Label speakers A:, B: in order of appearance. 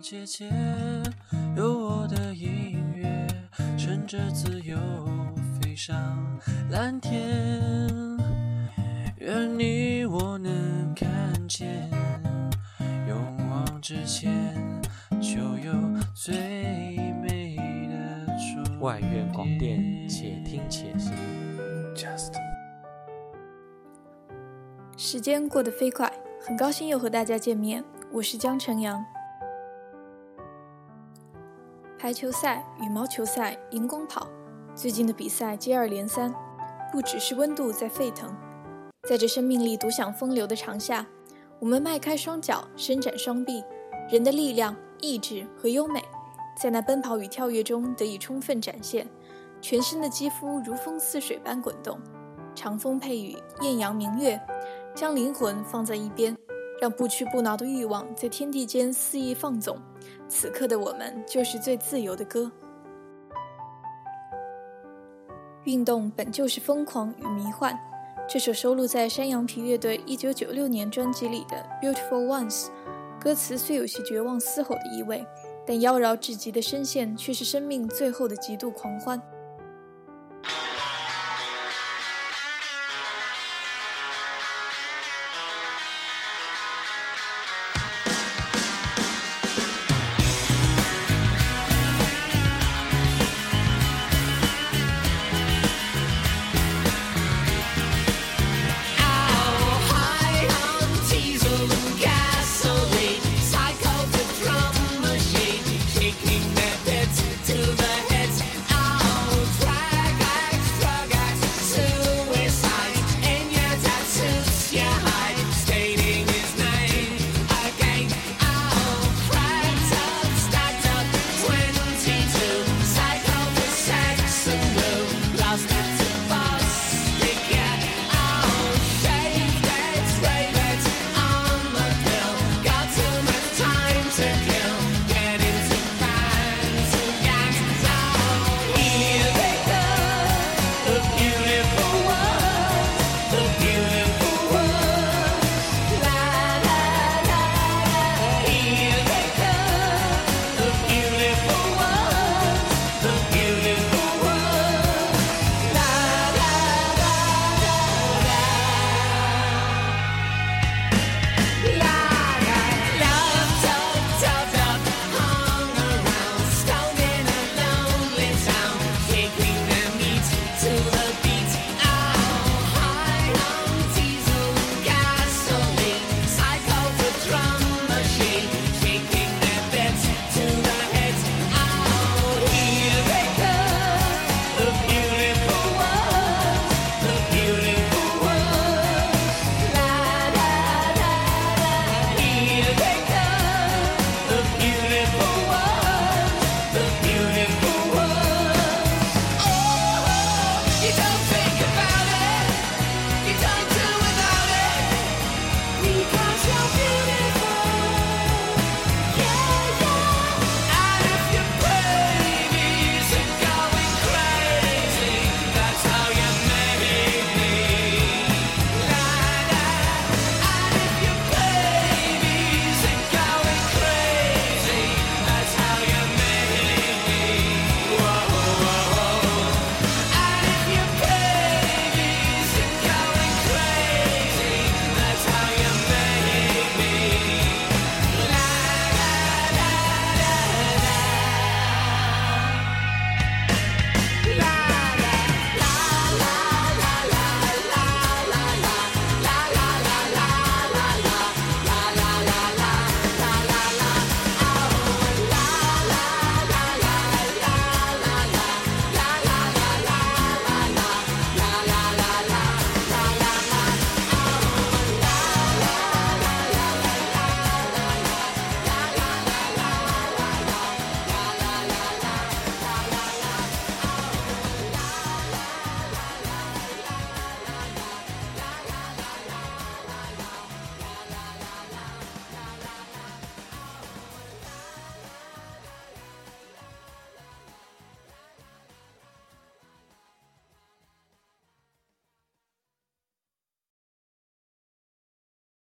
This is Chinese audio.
A: 姐姐，有我的音乐，乘着自由飞上蓝天。愿你我能看见，勇往直前，就有最美的春
B: 外院广电，且听且行。
A: Just
C: 时间过得飞快，很高兴又和大家见面，我是江晨阳。排球赛、羽毛球赛、荧光跑，最近的比赛接二连三，不只是温度在沸腾，在这生命力独享风流的长夏，我们迈开双脚，伸展双臂，人的力量、意志和优美，在那奔跑与跳跃中得以充分展现，全身的肌肤如风似水般滚动，长风配雨，艳阳明月。将灵魂放在一边，让不屈不挠的欲望在天地间肆意放纵。此刻的我们就是最自由的歌。运动本就是疯狂与迷幻。这首收录在山羊皮乐队1996年专辑里的《Beautiful Ones》，歌词虽有些绝望嘶吼的意味，但妖娆至极的声线却是生命最后的极度狂欢。